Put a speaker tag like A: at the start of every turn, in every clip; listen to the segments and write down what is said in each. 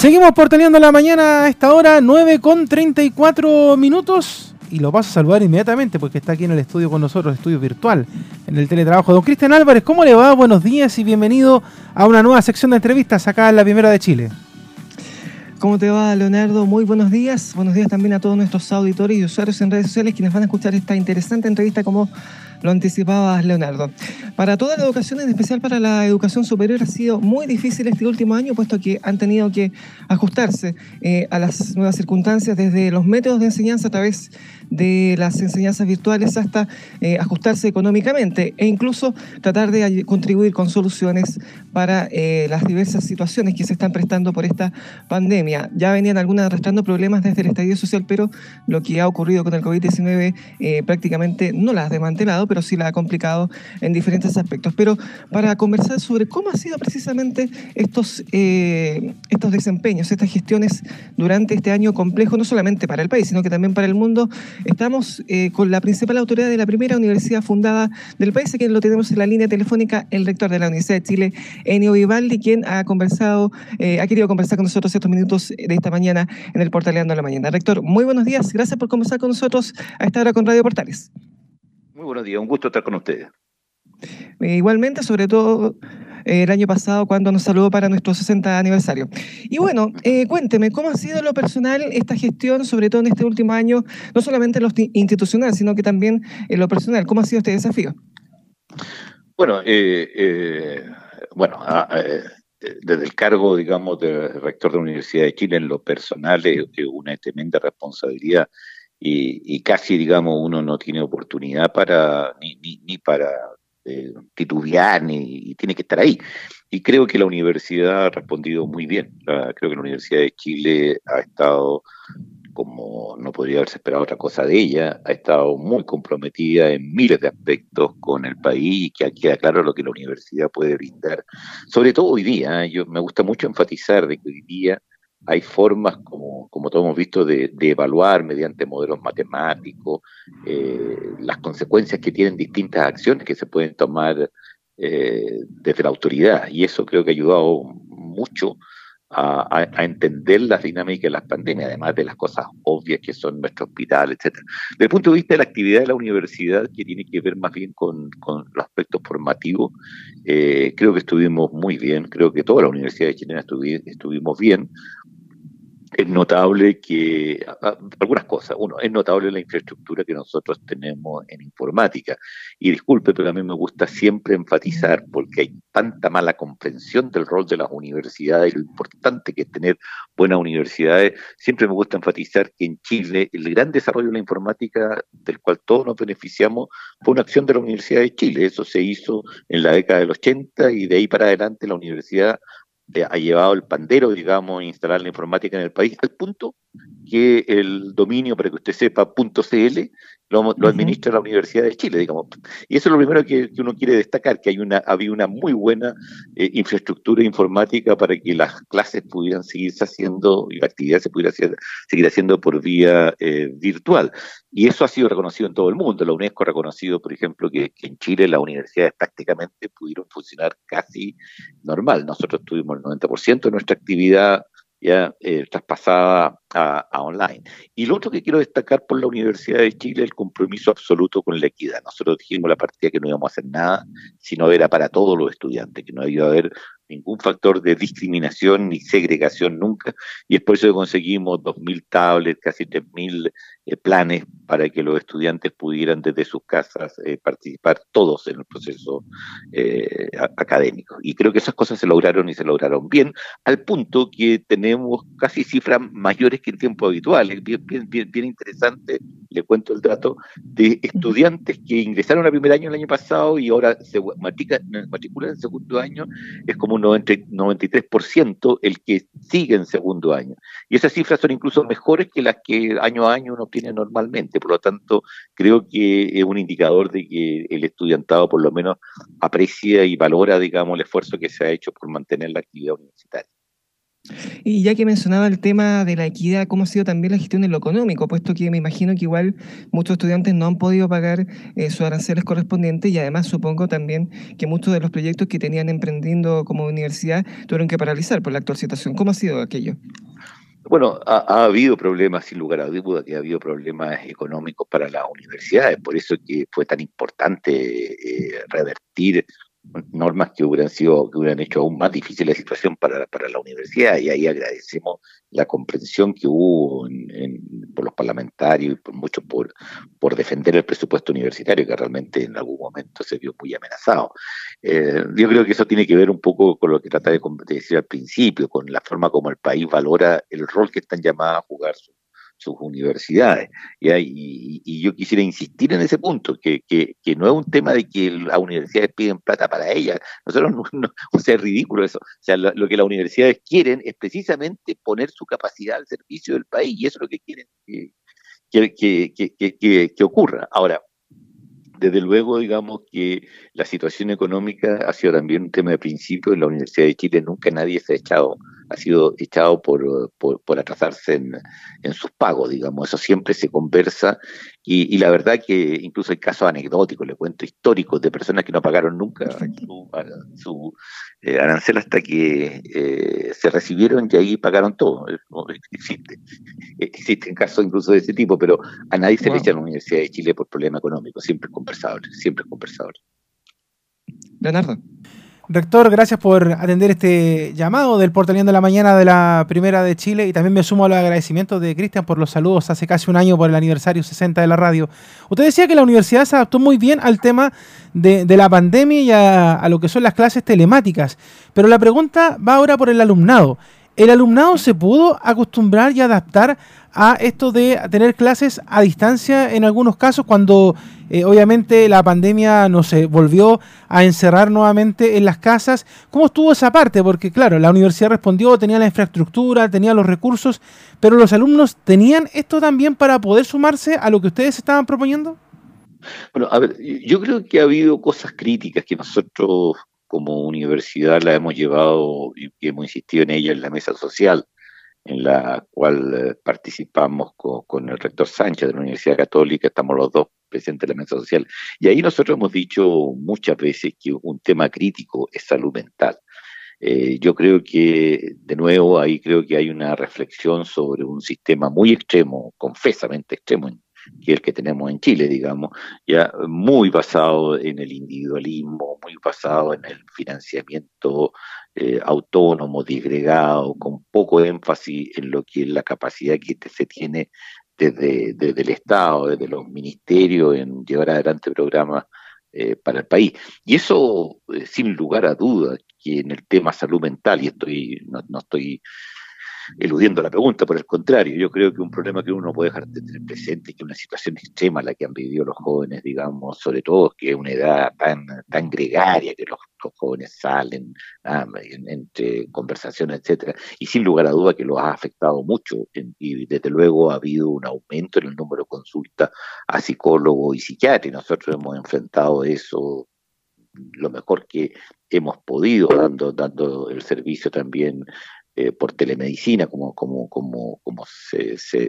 A: Seguimos portaleando la mañana a esta hora, 9 con 34 minutos. Y lo paso a saludar inmediatamente porque está aquí en el estudio con nosotros, estudio virtual, en el teletrabajo. Don Cristian Álvarez, ¿cómo le va? Buenos días y bienvenido a una nueva sección de entrevistas acá en la Primera de Chile.
B: ¿Cómo te va, Leonardo? Muy buenos días. Buenos días también a todos nuestros auditores y usuarios en redes sociales quienes van a escuchar esta interesante entrevista como lo anticipaba Leonardo. Para toda la educación, en especial para la educación superior, ha sido muy difícil este último año, puesto que han tenido que ajustarse eh, a las nuevas circunstancias desde los métodos de enseñanza a través de las enseñanzas virtuales hasta eh, ajustarse económicamente e incluso tratar de contribuir con soluciones para eh, las diversas situaciones que se están prestando por esta pandemia. Ya venían algunas arrastrando problemas desde el estadio social, pero lo que ha ocurrido con el COVID-19 prácticamente no las ha desmantelado, pero sí la ha complicado en diferentes aspectos. Pero para conversar sobre cómo ha sido precisamente estos, eh, estos desempeños, estas gestiones durante este año complejo, no solamente para el país, sino que también para el mundo, estamos eh, con la principal autoridad de la primera universidad fundada del país, quien lo tenemos en la línea telefónica, el rector de la Universidad de Chile, Enio Vivaldi, quien ha conversado, eh, ha querido conversar con nosotros estos minutos de esta mañana en el Portaleando de la Mañana. Rector, muy buenos días, gracias por conversar con nosotros a esta hora con Radio Portales.
C: Muy buenos días, un gusto estar con ustedes.
B: Eh, igualmente, sobre todo el año pasado cuando nos saludó para nuestro 60 aniversario. Y bueno, eh, cuénteme, ¿cómo ha sido lo personal esta gestión, sobre todo en este último año, no solamente en lo institucional, sino que también en lo personal? ¿Cómo ha sido este desafío?
C: Bueno, bueno desde el cargo, digamos, de rector de la Universidad de Chile en lo personal es una tremenda responsabilidad y, casi, digamos, uno no tiene oportunidad para ni, para eh, titubear, ni tiene que estar ahí. Y creo que la universidad ha respondido muy bien. creo que la Universidad de Chile ha estado, como no podría haberse esperado otra cosa de ella, ha estado muy comprometida en miles de aspectos con el país y que queda claro lo que la universidad puede brindar. Sobre todo hoy día, ¿eh? yo me gusta mucho enfatizar de que hoy día hay formas, como, como todos hemos visto, de, evaluar mediante modelos matemáticos eh, las consecuencias que tienen distintas acciones que se pueden tomar eh, desde la autoridad. Y eso creo que ha ayudado mucho a, entender las dinámicas de las pandemias, además de las cosas obvias que son nuestro hospital, etcétera. Desde el punto de vista de la actividad de la universidad, que tiene que ver más bien con, los aspectos formativos, eh, creo que estuvimos muy bien, creo que toda la Universidad de estuvimos bien es notable que algunas cosas. Uno, es notable la infraestructura que nosotros tenemos en informática. Y disculpe, pero a mí me gusta siempre enfatizar, porque hay tanta mala comprensión del rol de las universidades y lo importante que es tener buenas universidades. Siempre me gusta enfatizar que en Chile el gran desarrollo de la informática, del cual todos nos beneficiamos, fue una acción de la Universidad de Chile. Eso se hizo en la década del 80 y de ahí para adelante la universidad ha llevado el pandero, digamos, a instalar la informática en el país, al punto que el dominio, para que usted sepa, .cl, lo, administra la Universidad de Chile, digamos. Y eso es lo primero que, uno quiere destacar, que hay una, había una muy buena eh, infraestructura informática para que las clases pudieran seguirse haciendo y la actividad se pudiera seguir haciendo por vía eh, virtual. Y eso ha sido reconocido en todo el mundo. La UNESCO ha reconocido, por ejemplo, que, en Chile las universidades prácticamente pudieron funcionar casi normal. Nosotros tuvimos el 90% de nuestra actividad ya eh, traspasada a, online. Y lo otro que quiero destacar por la Universidad de Chile es el compromiso absoluto con la equidad. Nosotros dijimos la partida que no íbamos a hacer nada si no era para todos los estudiantes, que no iba a haber ningún factor de discriminación ni segregación nunca, y es por eso que conseguimos 2.000 tablets, casi 3.000 eh, planes para que los estudiantes pudieran desde sus casas eh, participar todos en el proceso eh, académico. Y creo que esas cosas se lograron y se lograron bien, al punto que tenemos casi cifras mayores que en tiempo habitual. Es bien, bien, bien, interesante, le cuento el dato, de estudiantes que ingresaron al primer año el año pasado y ahora se matriculan en segundo año, es como 93% el que sigue en segundo año. Y esas cifras son incluso mejores que las que año a año uno normalmente. Por lo tanto, creo que es un indicador de que el estudiantado por lo menos aprecia y valora, digamos, el esfuerzo que se ha hecho por mantener la actividad universitaria.
B: Y ya que mencionaba el tema de la equidad, ¿cómo ha sido también la gestión en lo económico? Puesto que me imagino que igual muchos estudiantes no han podido pagar eh, sus aranceles correspondientes y además supongo también que muchos de los proyectos que tenían emprendiendo como universidad tuvieron que paralizar por la actual situación. ¿Cómo ha sido aquello?
C: Bueno, ha, habido problemas, sin lugar a duda, que ha habido problemas económicos para las universidades, por eso que fue tan importante eh, revertir normas que hubieran sido, que hubieran hecho aún más difícil la situación para, para la universidad, y ahí agradecemos la comprensión que hubo por los parlamentarios y por mucho por, por defender el presupuesto universitario, que realmente en algún momento se vio muy amenazado. Eh, yo creo que eso tiene que ver un poco con lo que trataba de decir al principio, con la forma como el país valora el rol que están llamadas a jugar sus sus universidades. Y, y, yo quisiera insistir en ese punto, que, que, no es un tema de que las universidades piden plata para ellas. Nosotros, no, o sea, es ridículo eso. O sea, lo, que las universidades quieren es precisamente poner su capacidad al servicio del país, y eso es lo que quieren que, que, que ocurra. Ahora, desde luego, digamos que la situación económica ha sido también un tema de principio. En la Universidad de Chile nunca nadie se ha echado ha sido echado por, por, atrasarse en, en, sus pagos, digamos. Eso siempre se conversa y, y, la verdad que incluso hay casos anecdóticos, le cuento históricos de personas que no pagaron nunca su, su eh, arancel hasta que eh, se recibieron y ahí pagaron todo. existe. Existen casos incluso de ese tipo, pero a nadie se le echa en la Universidad de Chile por problema económico. Siempre es conversador, siempre es conversador.
B: Leonardo.
A: Rector, gracias por atender este llamado del Portaleón de la Mañana de la Primera de Chile y también me sumo a los agradecimientos de Cristian por los saludos hace casi un año por el aniversario 60 de la radio. Usted decía que la universidad se adaptó muy bien al tema de, la pandemia y a, lo que son las clases telemáticas, pero la pregunta va ahora por el alumnado. ¿El alumnado se pudo acostumbrar y adaptar a esto de tener clases a distancia en algunos casos cuando eh, obviamente la pandemia nos volvió a encerrar nuevamente en las casas. ¿Cómo estuvo esa parte? Porque claro, la universidad respondió, tenía la infraestructura, tenía los recursos, pero los alumnos tenían esto también para poder sumarse a lo que ustedes estaban proponiendo.
C: Bueno, a ver, yo creo que ha habido cosas críticas que nosotros como universidad la hemos llevado y hemos insistido en ella en la mesa social en la cual eh, participamos con, el rector Sánchez de la Universidad Católica, estamos los dos presentes en la mesa social. Y ahí nosotros hemos dicho muchas veces que un tema crítico es salud mental. Eh, yo creo que, de nuevo, ahí creo que hay una reflexión sobre un sistema muy extremo, confesamente extremo, que el que tenemos en Chile, digamos, ya muy basado en el individualismo, muy basado en el financiamiento eh, autónomo, disgregado, con poco énfasis en lo que es la capacidad que se tiene desde, el Estado, desde los ministerios, en llevar adelante programas eh, para el país. Y eso, eh, sin lugar a dudas, que en el tema salud mental, y estoy no, no estoy eludiendo la pregunta, por el contrario, yo creo que un problema que uno no puede dejar de tener presente es que una situación extrema la que han vivido los jóvenes, digamos, sobre todo que es una edad tan, tan gregaria que los, jóvenes salen ah, entre conversaciones, etcétera, y sin lugar a duda que los ha afectado mucho y desde luego ha habido un aumento en el número de consultas a psicólogos y psiquiatras, y nosotros hemos enfrentado eso lo mejor que hemos podido, dando, dando el servicio también eh, por telemedicina, como, como, como, como se, se,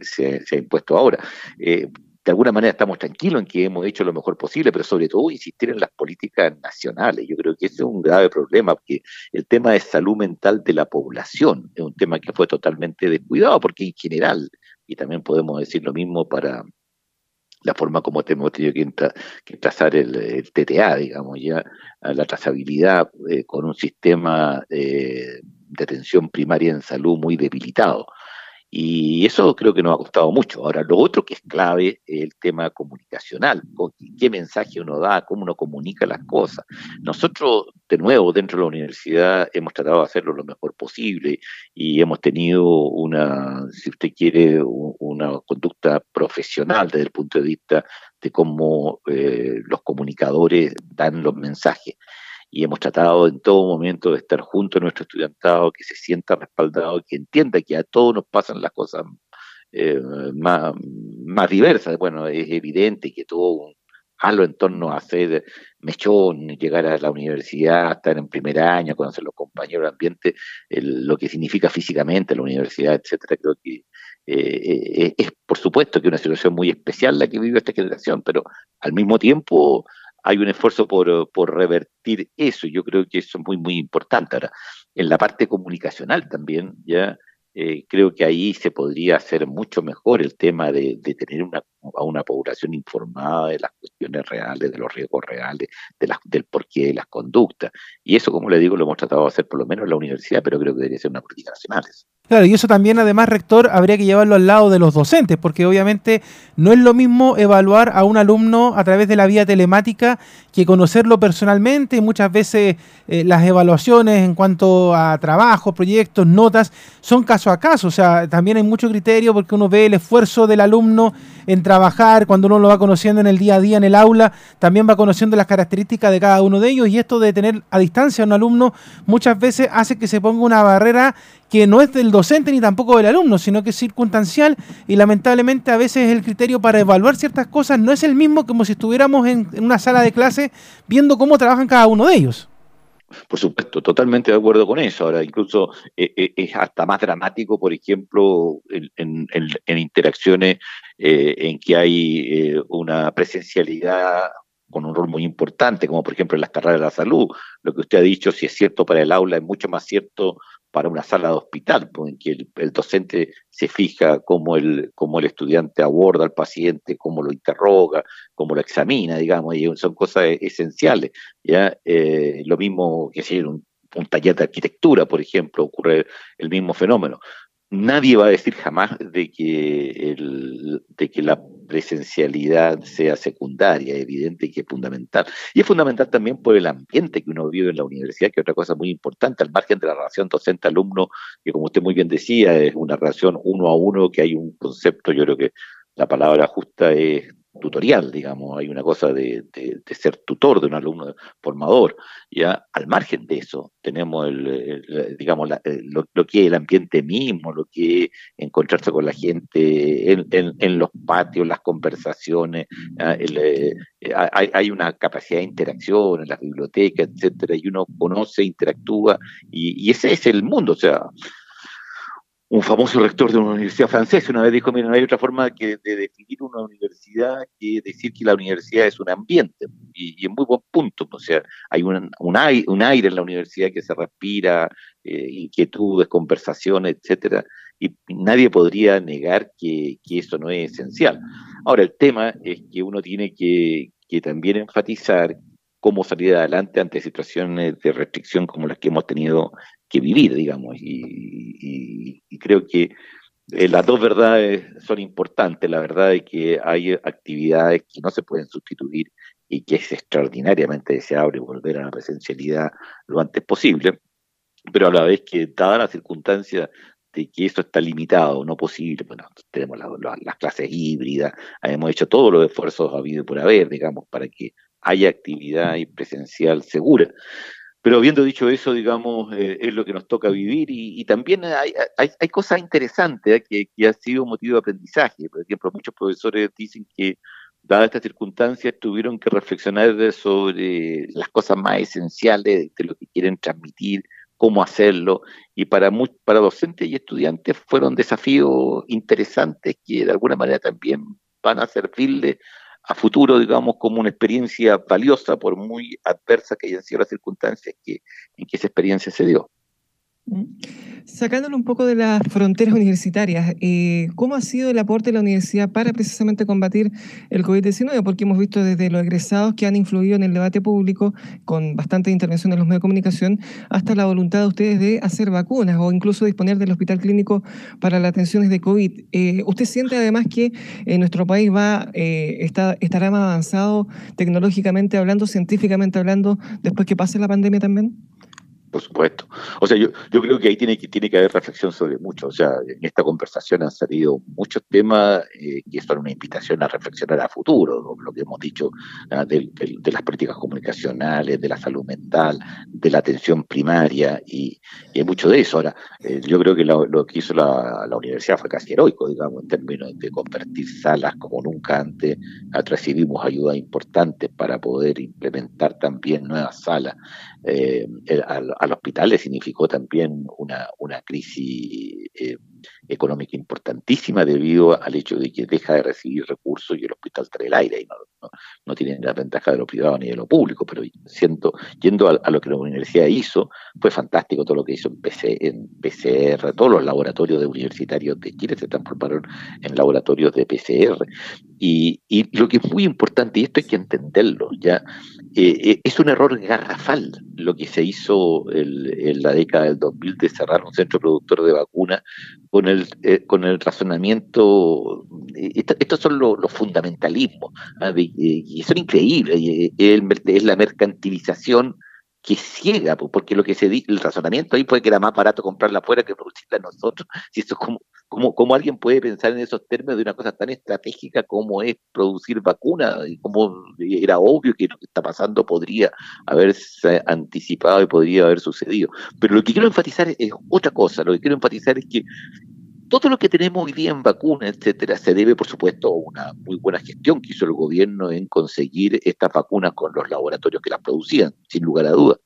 C: ha impuesto ahora. Eh, de alguna manera estamos tranquilos en que hemos hecho lo mejor posible, pero sobre todo insistir en las políticas nacionales. Yo creo que ese es un grave problema, porque el tema de salud mental de la población es un tema que fue totalmente descuidado, porque en general, y también podemos decir lo mismo para la forma como hemos tenido que, trazar el, TTA, digamos, ya la trazabilidad eh, con un sistema de atención primaria en salud muy debilitado. Y eso creo que nos ha costado mucho. Ahora, lo otro que es clave es el tema comunicacional. ¿Qué mensaje uno da? ¿Cómo uno comunica las cosas? Nosotros, de nuevo, dentro de la universidad, hemos tratado de hacerlo lo mejor posible y hemos tenido una, si usted quiere, una conducta profesional desde el punto de vista de cómo eh, los comunicadores dan los mensajes y hemos tratado en todo momento de estar junto a nuestro estudiantado, que se sienta respaldado, que entienda que a todos nos pasan las cosas eh, más, más diversas. Bueno, es evidente que todo hazlo en torno a hacer mechón, llegar a la universidad, estar en primer año, conocer los compañeros, el ambiente, lo que significa físicamente la universidad, etcétera, creo que eh, eh, es por supuesto que una situación muy especial la que vive esta generación, pero al mismo tiempo hay un esfuerzo por, por revertir eso, yo creo que eso es muy, muy importante. Ahora, en la parte comunicacional también, ya eh, creo que ahí se podría hacer mucho mejor el tema de, tener una, a una población informada de las cuestiones reales, de los riesgos reales, de las, del porqué de las conductas. Y eso, como le digo, lo hemos tratado de hacer por lo menos en la universidad, pero creo que debería ser una política nacional.
A: Claro, y eso también, además, rector, habría que llevarlo al lado de los docentes, porque obviamente no es lo mismo evaluar a un alumno a través de la vía telemática que conocerlo personalmente. Muchas veces eh, las evaluaciones en cuanto a trabajo, proyectos, notas, son caso a caso. O sea, también hay mucho criterio porque uno ve el esfuerzo del alumno en trabajar, cuando uno lo va conociendo en el día a día en el aula, también va conociendo las características de cada uno de ellos y esto de tener a distancia a un alumno muchas veces hace que se ponga una barrera que no es del docente ni tampoco del alumno, sino que es circunstancial y lamentablemente a veces el criterio para evaluar ciertas cosas no es el mismo como si estuviéramos en, una sala de clase viendo cómo trabajan cada uno de ellos.
C: Por supuesto, totalmente de acuerdo con eso. Ahora, incluso eh, eh, es hasta más dramático, por ejemplo, en, interacciones eh, en que hay una presencialidad con un rol muy importante, como por ejemplo en las carreras de la salud. Lo que usted ha dicho, si es cierto para el aula, es mucho más cierto para una sala de hospital, pues, en que el, docente se fija cómo el, cómo el estudiante aborda al paciente, cómo lo interroga, cómo lo examina, digamos, y son cosas esenciales. ¿ya? Eh, lo mismo que si un, un taller de arquitectura, por ejemplo, ocurre el mismo fenómeno nadie va a decir jamás de que, de que la presencialidad sea secundaria, evidente que es fundamental. Y es fundamental también por el ambiente que uno vive en la universidad, que es otra cosa muy importante, al margen de la relación docente-alumno, que como usted muy bien decía, es una relación uno a uno, que hay un concepto, yo creo que la palabra justa es tutorial, digamos, hay una cosa de, ser tutor de un alumno formador, ya al margen de eso tenemos el, digamos lo, que es el ambiente mismo, lo que es encontrarse con la gente en, los patios, las conversaciones, eh, hay, hay, una capacidad de interacción en las bibliotecas, etcétera, y uno conoce, interactúa, y, y ese es el mundo, o sea, un famoso rector de una universidad francesa una vez dijo, mira, no hay otra forma de definir una universidad que decir que la universidad es un ambiente. Y, en muy buen punto, o sea, hay un, un, aire, en la universidad que se respira, eh, inquietudes, conversaciones, etcétera, y nadie podría negar que, eso no es esencial. Ahora, el tema es que uno tiene que, que también enfatizar cómo salir adelante ante situaciones de restricción como las que hemos tenido que vivir, digamos. Y, creo que eh, las dos verdades son importantes. La verdad es que hay actividades que no se pueden sustituir y que es extraordinariamente deseable volver a la presencialidad lo antes posible, pero a la vez que, dada la circunstancia de que eso está limitado, no posible, bueno, tenemos las clases híbridas, hemos hecho todos los esfuerzos habido por haber, digamos, para que haya actividad y presencial segura. Pero habiendo dicho eso, digamos, eh, es lo que nos toca vivir y, también hay, hay, cosas interesantes ¿eh? que, que han sido motivo de aprendizaje. Por ejemplo, muchos profesores dicen que, dadas estas circunstancias, tuvieron que reflexionar sobre las cosas más esenciales de lo que quieren transmitir, cómo hacerlo. Y para, para docentes y estudiantes fueron desafíos interesantes que de alguna manera también van a servirle a futuro, digamos, como una experiencia valiosa, por muy adversa que hayan sido las circunstancias en que esa experiencia se dio.
B: Sacándolo un poco de las fronteras universitarias, eh, ¿cómo ha sido el aporte de la universidad para precisamente combatir el COVID-19? Porque hemos visto desde los egresados que han influido en el debate público con bastante intervención en los medios de comunicación, hasta la voluntad de ustedes de hacer vacunas o incluso disponer del hospital clínico para las atenciones de COVID. Eh, ¿Usted siente además que eh, nuestro país va está, estará más avanzado tecnológicamente hablando, científicamente hablando, después que pase la pandemia también?
C: Por supuesto. O sea, yo, yo creo que ahí tiene que, tiene que haber reflexión sobre mucho. O sea, en esta conversación han salido muchos temas eh, que son una invitación a reflexionar a futuro, lo que hemos dicho ah, de, las políticas comunicacionales, de la salud mental, de la atención primaria, y, hay mucho de eso. Ahora, eh, yo creo que lo, que hizo la, universidad fue casi heroico, digamos, en términos de convertir salas como nunca antes. Recibimos ayuda importante para poder implementar también nuevas salas. Eh, al, al, hospital le significó también una, una crisis eh, económica importantísima debido al hecho de que deja de recibir recursos y el hospital trae el aire y no, no, tiene la ventaja de lo privado ni de lo público, pero siento, yendo a, lo que la universidad hizo, fue fantástico todo lo que hizo en PCR, todos los laboratorios de universitarios de Chile se transformaron en laboratorios de PCR. Y, y lo que es muy importante, y esto hay que entenderlo, ya eh, eh, es un error garrafal lo que se hizo en la década del 2000 de cerrar un centro productor de vacunas con el, eh, con el razonamiento, estos son los fundamentalismos, ¿ah? y son increíbles, es la mercantilización que ciega, porque lo que se el razonamiento ahí fue que era más barato comprarla afuera que producirla nosotros. Si eso como, como, como alguien puede pensar en esos términos de una cosa tan estratégica como es producir vacunas, y como era obvio que lo que está pasando podría haberse anticipado y podría haber sucedido. Pero lo que quiero enfatizar es otra cosa, lo que quiero enfatizar es que todo lo que tenemos hoy día en vacunas, etcétera, se debe, por supuesto, a una muy buena gestión que hizo el gobierno en conseguir estas vacunas con los laboratorios que las producían, sin lugar a dudas.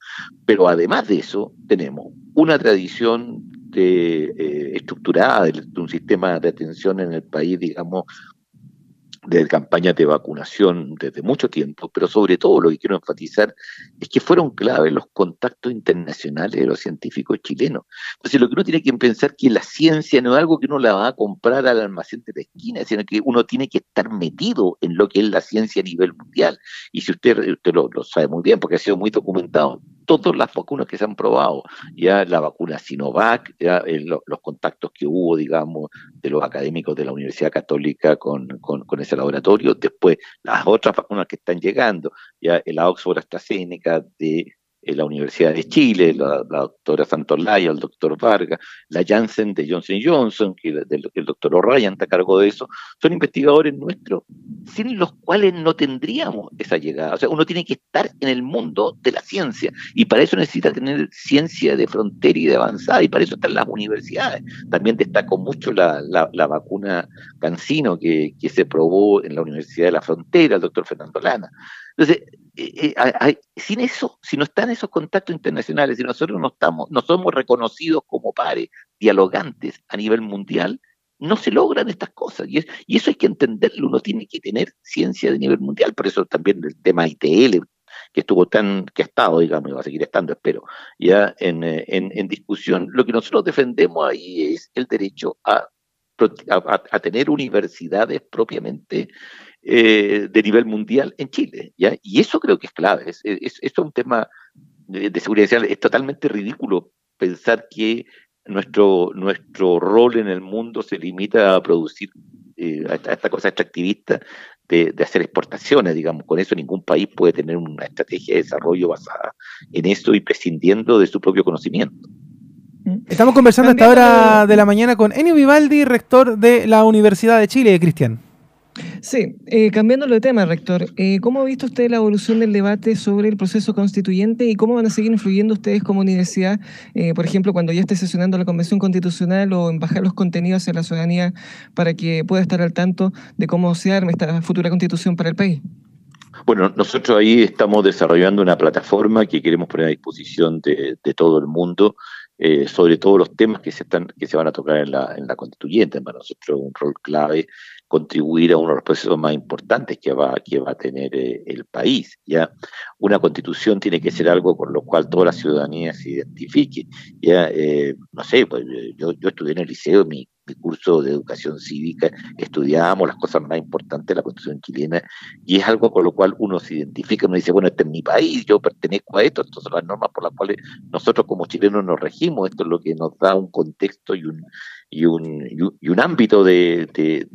C: Pero además de eso, tenemos una tradición de, eh, estructurada de, un sistema de atención en el país, digamos, de campañas de vacunación desde mucho tiempo, pero sobre todo lo que quiero enfatizar es que fueron claves los contactos internacionales de los científicos chilenos. Entonces, lo que uno tiene que pensar que la ciencia no es algo que uno la va a comprar al almacén de la esquina, sino que uno tiene que estar metido en lo que es la ciencia a nivel mundial. Y si usted, usted lo sabe muy bien, porque ha sido muy documentado, todas las vacunas que se han probado, ya la vacuna Sinovac, ya eh, los contactos que hubo, digamos, de los académicos de la Universidad Católica con, con, ese laboratorio, después las otras vacunas que están llegando, ya la Oxford AstraZeneca de la Universidad de Chile, la, doctora Santolaya, el doctor Vargas, la Janssen de Johnson Johnson, que, el doctor O'Ryan está a cargo de eso, son investigadores nuestros, sin los cuales no tendríamos esa llegada. O sea, uno tiene que estar en el mundo de la ciencia, y para eso necesita tener ciencia de frontera y de avanzada, y para eso están las universidades. También destaco mucho la, vacuna Cancino que, que se probó en la Universidad de la Frontera, el doctor Fernando Lana. Entonces, eh, eh, sin eso, si no están esos contactos internacionales, si nosotros no estamos, no somos reconocidos como pares, dialogantes a nivel mundial, no se logran estas cosas. Y, eso hay que entenderlo, uno tiene que tener ciencia de nivel mundial. Por eso también el tema ITL, que estuvo tan, que ha estado, digamos, y va a seguir estando, espero, ya en, eh, en, en discusión. Lo que nosotros defendemos ahí es el derecho a, tener universidades propiamente eh, de nivel mundial en Chile. ¿ya? Y eso creo que es clave. Es, es, esto es un tema de, seguridad Es totalmente ridículo pensar que nuestro, nuestro rol en el mundo se limita a producir eh, esta, cosa extractivista de, de, hacer exportaciones, digamos. Con eso ningún país puede tener una estrategia de desarrollo basada en eso y prescindiendo de su propio conocimiento.
A: Estamos conversando a esta hora de la mañana con Enio Vivaldi, rector de la Universidad de Chile, Cristian.
B: Sí, eh, cambiándolo de tema, rector, eh, ¿cómo ha visto usted la evolución del debate sobre el proceso constituyente y cómo van a seguir influyendo ustedes como universidad, eh, por ejemplo, cuando ya esté sesionando la Convención Constitucional o en bajar los contenidos hacia la ciudadanía para que pueda estar al tanto de cómo se arme esta futura constitución para el país?
C: Bueno, nosotros ahí estamos desarrollando una plataforma que queremos poner a disposición de, todo el mundo eh, sobre todos los temas que se, están, que se van a tocar en la, en la constituyente. Para nosotros un rol clave contribuir a uno de los procesos más importantes que va, que va a tener eh, el país. ¿ya? Una constitución tiene que ser algo con lo cual toda la ciudadanía se identifique. ¿ya? Eh, no sé, pues, yo, yo estudié en el liceo, mi, mi curso de educación cívica, estudiábamos las cosas más importantes de la constitución chilena y es algo con lo cual uno se identifica, uno dice, bueno, este es mi país, yo pertenezco a esto, estas son las normas por las cuales nosotros como chilenos nos regimos, esto es lo que nos da un contexto y un, y un, y un ámbito de, de,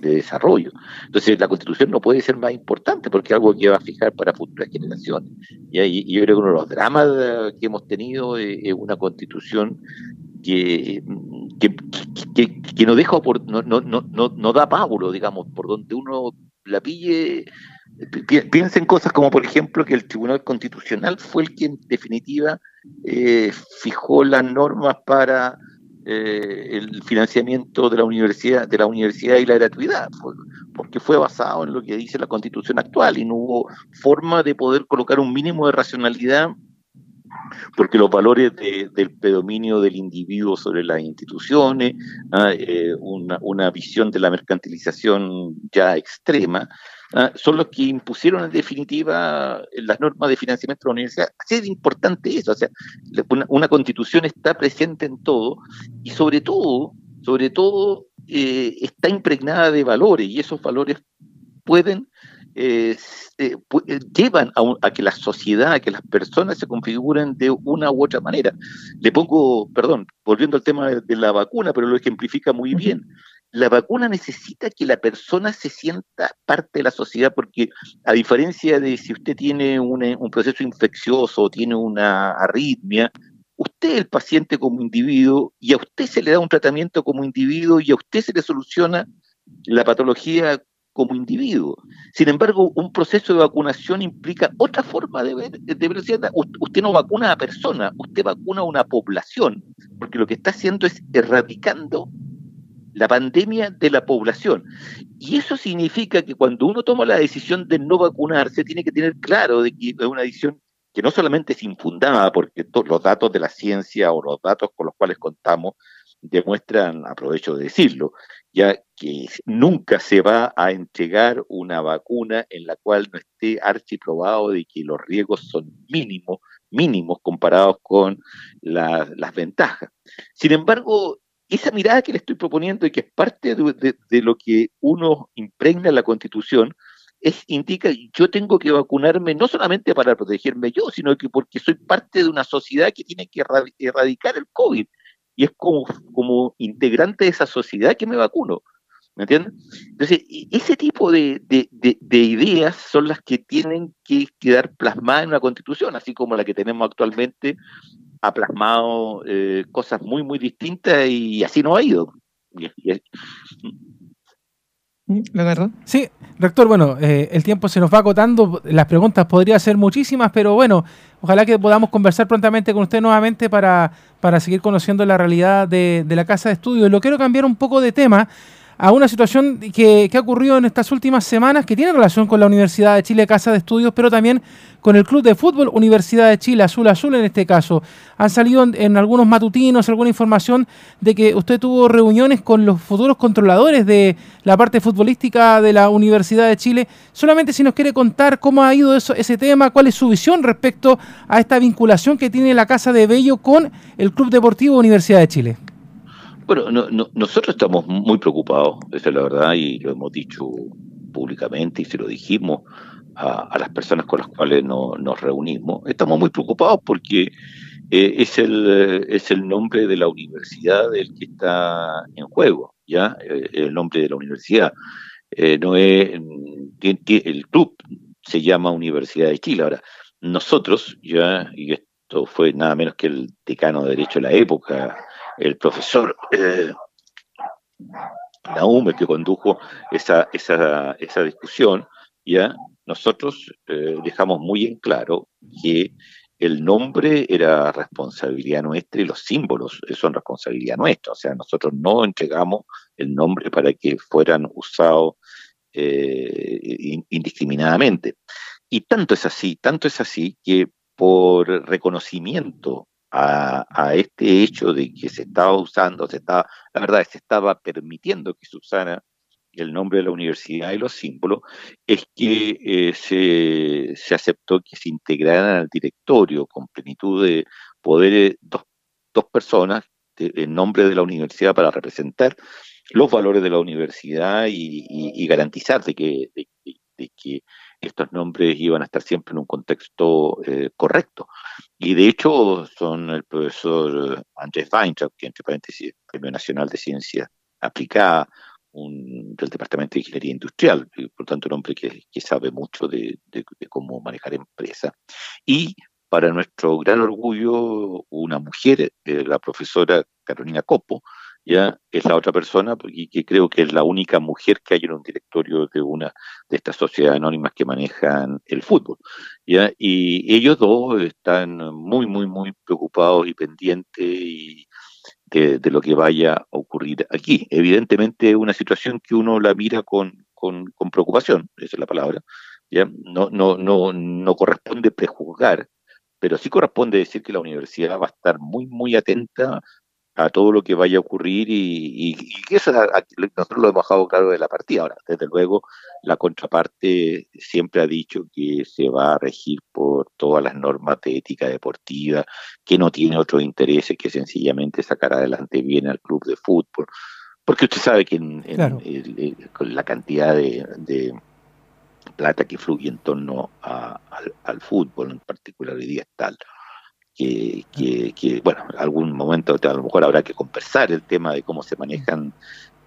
C: de desarrollo. Entonces, la constitución no puede ser más importante porque es algo que va a fijar para futuras generaciones. Y, yo creo que uno de los dramas que hemos tenido es, una constitución que, que, que, no deja por, no, no, no, no da Paulo, digamos, por donde uno la pille. Piensa en cosas como, por ejemplo, que el Tribunal Constitucional fue el que en definitiva eh, fijó las normas para eh, el financiamiento de la universidad, de la universidad y la gratuidad, porque fue basado en lo que dice la constitución actual y no hubo forma de poder colocar un mínimo de racionalidad porque los valores del predominio del individuo sobre las instituciones, ah, eh, una, visión de la mercantilización ya extrema, Ah, son los que impusieron en definitiva las normas de financiamiento de la universidad. Así es importante eso, o sea, una, constitución está presente en todo y sobre todo, sobre todo eh, está impregnada de valores y esos valores pueden eh, eh, llevan a, que la sociedad, a que las personas se configuren de una u otra manera. Le pongo, perdón, volviendo al tema de la vacuna, pero lo ejemplifica muy bien la vacuna necesita que la persona se sienta parte de la sociedad, porque a diferencia de si usted tiene un proceso infeccioso o tiene una arritmia, usted es el paciente como individuo y a usted se le da un tratamiento como individuo y a usted se le soluciona la patología como individuo. Sin embargo, un proceso de vacunación implica otra forma de ver, de ver Usted no vacuna a persona, usted vacuna a una población, porque lo que está haciendo es erradicando la pandemia de la población. Y eso significa que cuando uno toma la decisión de no vacunarse, tiene que tener claro de que es una decisión que no solamente es infundada, porque los datos de la ciencia o los datos con los cuales contamos demuestran, aprovecho de decirlo, ya que nunca se va a entregar una vacuna en la cual no esté archiprobado de que los riesgos son mínimos, mínimos comparados con las ventajas. Sin embargo, esa mirada que le estoy proponiendo y que es parte de, lo que uno impregna en la Constitución, es, indica, yo tengo que vacunarme no solamente para protegerme yo, sino que porque soy parte de una sociedad que tiene que erradicar el COVID. Y es como, como integrante de esa sociedad que me vacuno. ¿Me entiendes? Entonces, ese tipo de, ideas son las que tienen que quedar plasmadas en una constitución, así como la que tenemos actualmente, ha plasmado eh, cosas muy, muy distintas y así no ha ido.
A: ¿La verdad? Sí, rector, bueno, eh, el tiempo se nos va acotando, las preguntas podrían ser muchísimas, pero bueno, ojalá que podamos conversar prontamente con usted nuevamente para, para seguir conociendo la realidad de, de la casa de estudio. Lo quiero cambiar un poco de tema a una situación que, ha ocurrido en estas últimas semanas que tiene relación con la Universidad de Chile Casa de Estudios, pero también con el Club de Fútbol Universidad de Chile, Azul Azul en este caso. Han salido en, algunos matutinos alguna información de que usted tuvo reuniones con los futuros controladores de la parte futbolística de la Universidad de Chile. Solamente si nos quiere contar cómo ha ido eso, ese tema, cuál es su visión respecto a esta vinculación que tiene la Casa de Bello con el Club Deportivo Universidad de Chile.
C: Bueno, no, nosotros estamos muy preocupados, esa es la verdad, y lo hemos dicho públicamente y se lo dijimos a, las personas con las cuales nos reunimos. Estamos muy preocupados porque eh, es, el, es el nombre de la universidad del que está en juego, ¿ya? Eh, el nombre de la universidad. Eh, no es, el club se llama Universidad de Chile. Ahora, nosotros, ya, y esto fue nada menos que el decano de Derecho de la época, el profesor eh, Naum, el que condujo esa discusión, ya nosotros eh, dejamos muy en claro que el nombre era responsabilidad nuestra y los símbolos son responsabilidad nuestra. O sea, nosotros no entregamos el nombre para que fueran usados eh, indiscriminadamente. Y tanto es así, tanto es así que por reconocimiento a, este hecho de que se estaba usando, se estaba, la verdad, se estaba permitiendo que se usara el nombre de la universidad y los símbolos, es que eh, se, se, aceptó que se integraran al directorio con plenitud de poderes dos, personas en nombre de la universidad para representar los valores de la universidad y, garantizar de que estos nombres iban a estar siempre en un contexto eh, correcto. Y de hecho son el profesor Andrés Weintraub, que entre paréntesis Premio Nacional de Ciencia Aplicada, del Departamento de Ingeniería Industrial, por tanto un hombre que, sabe mucho de, cómo manejar empresas. Y para nuestro gran orgullo, una mujer, eh, la profesora Carolina Copo, ya es la otra persona y que creo que es la única mujer que hay en un directorio de una de estas sociedades anónimas que manejan el fútbol ya y ellos dos están muy muy muy preocupados y pendientes y de, lo que vaya a ocurrir aquí. Evidentemente es una situación que uno la mira con, con, con preocupación esa es la palabra ya no no no no corresponde prejuzgar pero sí corresponde decir que la universidad va a estar muy, muy atenta a todo lo que vaya a ocurrir y, y, eso nosotros lo hemos bajado claro de la partida. Ahora, desde luego, la contraparte siempre ha dicho que se va a regir por todas las normas de ética deportiva, que no tiene otros intereses que sencillamente sacar adelante bien al club de fútbol. Porque usted sabe que con la cantidad de, plata que fluye en torno al, al, fútbol, en particular hoy día es tal que, que, bueno, algún momento a lo mejor habrá que conversar el tema de cómo se manejan,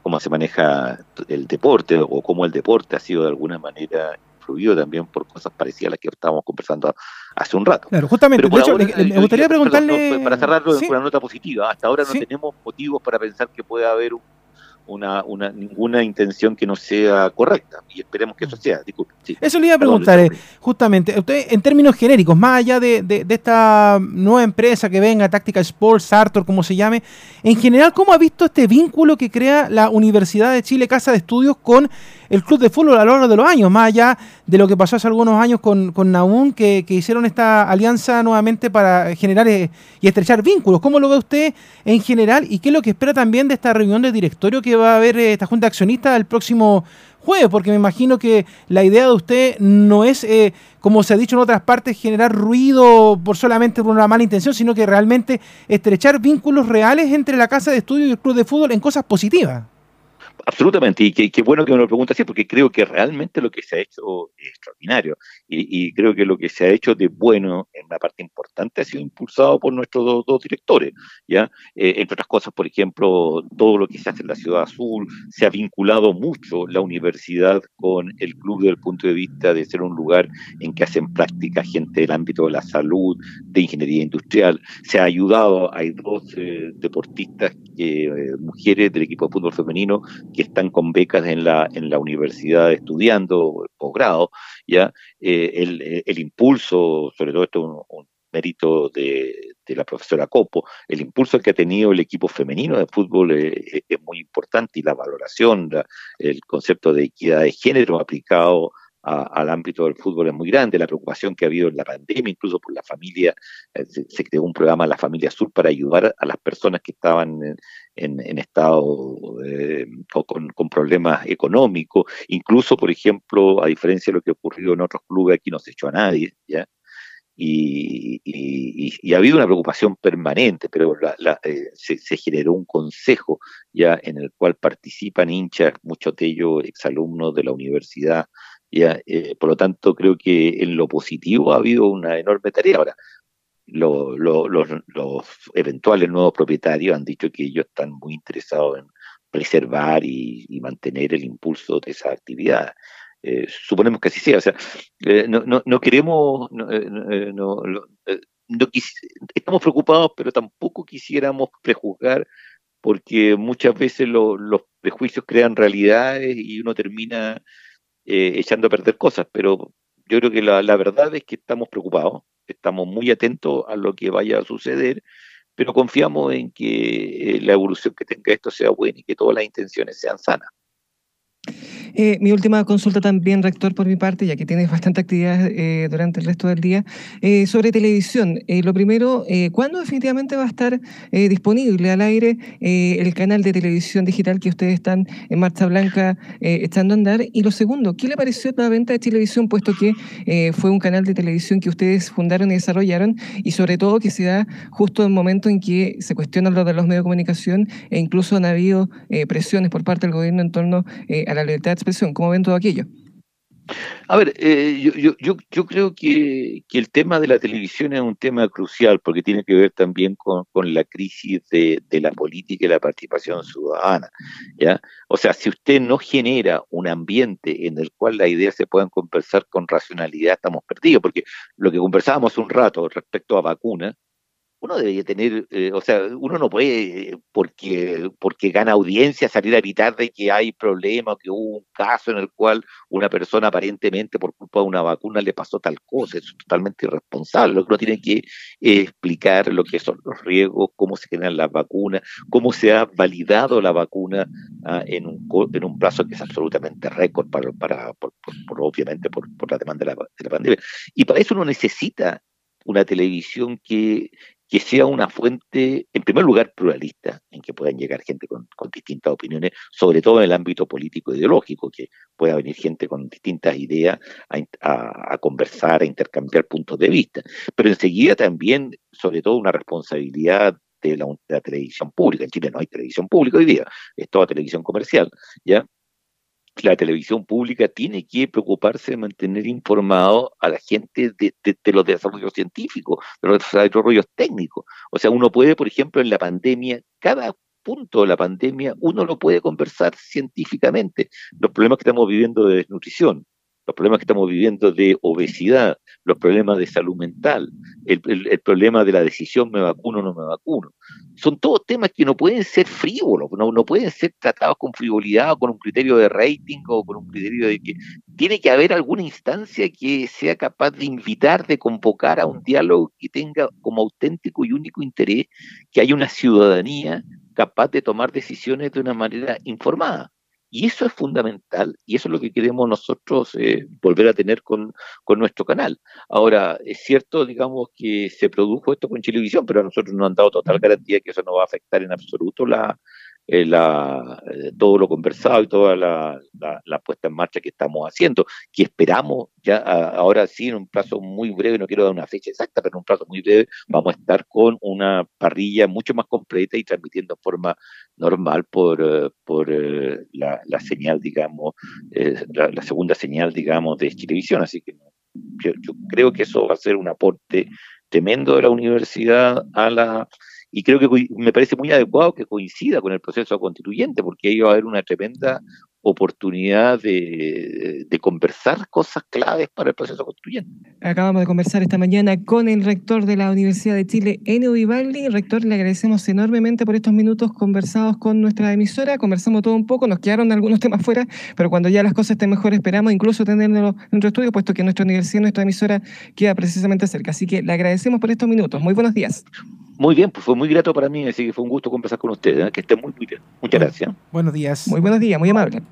C: cómo se maneja el deporte o cómo el deporte ha sido de alguna manera influido también por cosas parecidas a las que estábamos conversando hace un rato.
A: Claro, justamente, de hecho, me gustaría preguntarle...
C: para cerrarlo con una nota positiva, hasta ahora no tenemos motivos para pensar que puede haber un una, una, ninguna intención que no sea correcta. Y esperemos que eso sea. Disculpe.
A: Eso le iba a preguntar, eh, justamente, usted en términos genéricos, más allá de, de, esta nueva empresa que venga, Tactical Sports, Arthur, como se llame, en general, ¿cómo ha visto este vínculo que crea la Universidad de Chile, Casa de Estudios, con el club de fútbol a lo largo de los años, más allá de lo que pasó hace algunos años con, con que, hicieron esta alianza nuevamente para generar eh, y estrechar vínculos. ¿Cómo lo ve usted en general y qué es lo que espera también de esta reunión de directorio que va a haber eh, esta junta de accionistas el próximo jueves? Porque me imagino que la idea de usted no es, eh, como se ha dicho en otras partes, generar ruido por solamente por una mala intención, sino que realmente estrechar vínculos reales entre la casa de estudio y el club de fútbol en cosas positivas.
C: Absolutamente, y qué bueno que me lo pregunta así, porque creo que realmente lo que se ha hecho es extraordinario, y, creo que lo que se ha hecho de bueno en una parte importante ha sido impulsado por nuestros dos, directores, ¿ya? Eh, entre otras cosas, por ejemplo, todo lo que se hace en la Ciudad Azul, se ha vinculado mucho la universidad con el club desde el punto de vista de ser un lugar en que hacen práctica gente del ámbito de la salud, de ingeniería industrial, se ha ayudado, hay dos eh, deportistas, eh, mujeres del equipo de fútbol femenino, que están con becas en la, en la universidad estudiando posgrado, ¿ya? Eh, el, el, impulso, sobre todo esto es un, mérito de, de, la profesora Copo, el impulso que ha tenido el equipo femenino de fútbol es, es muy importante y la valoración, el concepto de equidad de género aplicado al ámbito del fútbol es muy grande, la preocupación que ha habido en la pandemia, incluso por la familia, eh, se, creó un programa La Familia Sur para ayudar a las personas que estaban en, estado eh, con, con, problemas económicos, incluso, por ejemplo, a diferencia de lo que ocurrido en otros clubes, aquí no se echó a nadie, ¿ya? Y, y, ha habido una preocupación permanente, pero eh, se, se, generó un consejo ya en el cual participan hinchas, muchos de ellos exalumnos de la universidad ¿ya? Eh, por lo tanto, creo que en lo positivo ha habido una enorme tarea. Ahora, los, eventuales nuevos propietarios han dicho que ellos están muy interesados en preservar y, mantener el impulso de esa actividad. Eh, suponemos que así sea. O sea, eh, no, no, no, queremos, no, estamos preocupados, pero tampoco quisiéramos prejuzgar porque muchas veces los prejuicios crean realidades y uno termina eh, echando a perder cosas, pero yo creo que la, verdad es que estamos preocupados, estamos muy atentos a lo que vaya a suceder, pero confiamos en que eh, la evolución que tenga esto sea buena y que todas las intenciones sean sanas.
B: Eh, mi última consulta también, rector, por mi parte, ya que tienes bastante actividad eh, durante el resto del día, eh, sobre televisión. lo primero, ¿cuándo definitivamente va a estar disponible al aire el canal de televisión digital que ustedes están en Marcha Blanca echando a andar? Y lo segundo, ¿qué le pareció la venta de televisión, puesto que fue un canal de televisión que ustedes fundaron y desarrollaron, y sobre todo que se da justo en el momento en que se cuestiona lo de los medios de comunicación e incluso han habido presiones por parte del gobierno en torno a la libertad expresión. ¿Cómo ven todo aquello?
C: A ver, eh, yo, yo, yo, yo, creo que, que, el tema de la televisión es un tema crucial porque tiene que ver también con, con la crisis de, de, la política y la participación ciudadana. ¿ya? O sea, si usted no genera un ambiente en el cual las ideas se puedan conversar con racionalidad, estamos perdidos, porque lo que conversábamos un rato respecto a vacunas, uno debería tener, eh, o sea, uno no puede, porque, porque gana audiencia, salir a evitar de que hay problemas, que hubo un caso en el cual una persona aparentemente por culpa de una vacuna le pasó tal cosa, es totalmente irresponsable. Uno tiene que eh, explicar lo que son los riesgos, cómo se generan las vacunas, cómo se ha validado la vacuna ah, en, un, en un plazo que es absolutamente récord para, para obviamente por, por, la demanda de la, de la pandemia. Y para eso uno necesita una televisión que, que sea una fuente, en primer lugar, pluralista, en que puedan llegar gente con, distintas opiniones, sobre todo en el ámbito político e ideológico, que pueda venir gente con distintas ideas a, conversar, a intercambiar puntos de vista. Pero enseguida también, sobre todo, una responsabilidad de la, de la, televisión pública. En Chile no hay televisión pública hoy día, es toda televisión comercial, ¿ya? La televisión pública tiene que preocuparse de mantener informado a la gente de, los desarrollos científicos, de los desarrollos técnicos. O sea, uno puede, por ejemplo, en la pandemia, cada punto de la pandemia, uno lo puede conversar científicamente. Los problemas que estamos viviendo de desnutrición, los problemas que estamos viviendo de obesidad, los problemas de salud mental, el, problema de la decisión me vacuno o no me vacuno. Son todos temas que no pueden ser frívolos, no, no pueden ser tratados con frivolidad o con un criterio de rating o con un criterio de que tiene que haber alguna instancia que sea capaz de invitar, de convocar a un diálogo que tenga como auténtico y único interés que haya una ciudadanía capaz de tomar decisiones de una manera informada. Y eso es fundamental y eso es lo que queremos nosotros eh, volver a tener con, con, nuestro canal. Ahora, es cierto, digamos, que se produjo esto con Chilevisión, pero a nosotros nos han dado total garantía que eso no va a afectar en absoluto la, eh, la, eh, todo lo conversado y toda la, la, puesta en marcha que estamos haciendo, que esperamos ya ahora sí en un plazo muy breve, no quiero dar una fecha exacta, pero en un plazo muy breve vamos a estar con una parrilla mucho más completa y transmitiendo en forma normal por, eh, por la, señal, digamos, la, segunda señal, digamos, de televisión. Así que yo, yo creo que eso va a ser un aporte tremendo de la universidad a la y creo que me parece muy adecuado que coincida con el proceso constituyente, porque ahí va a haber una tremenda oportunidad de, conversar cosas claves para el proceso constituyente.
B: Acabamos de conversar esta mañana con el rector de la Universidad de Chile, Enio Vivaldi. Rector, le agradecemos enormemente por estos minutos conversados con nuestra emisora. Conversamos todo un poco, nos quedaron algunos temas fuera, pero cuando ya las cosas estén mejor esperamos incluso tenerlo en nuestro estudio, puesto que nuestra universidad, nuestra emisora queda precisamente cerca. Así que le agradecemos por estos minutos. Muy buenos días.
C: Muy bien, pues fue muy grato para mí, así que fue un gusto conversar con ustedes. ¿eh? Que estén muy, muy bien. Muchas gracias.
A: Buenos días.
B: Muy buenos días, muy amable.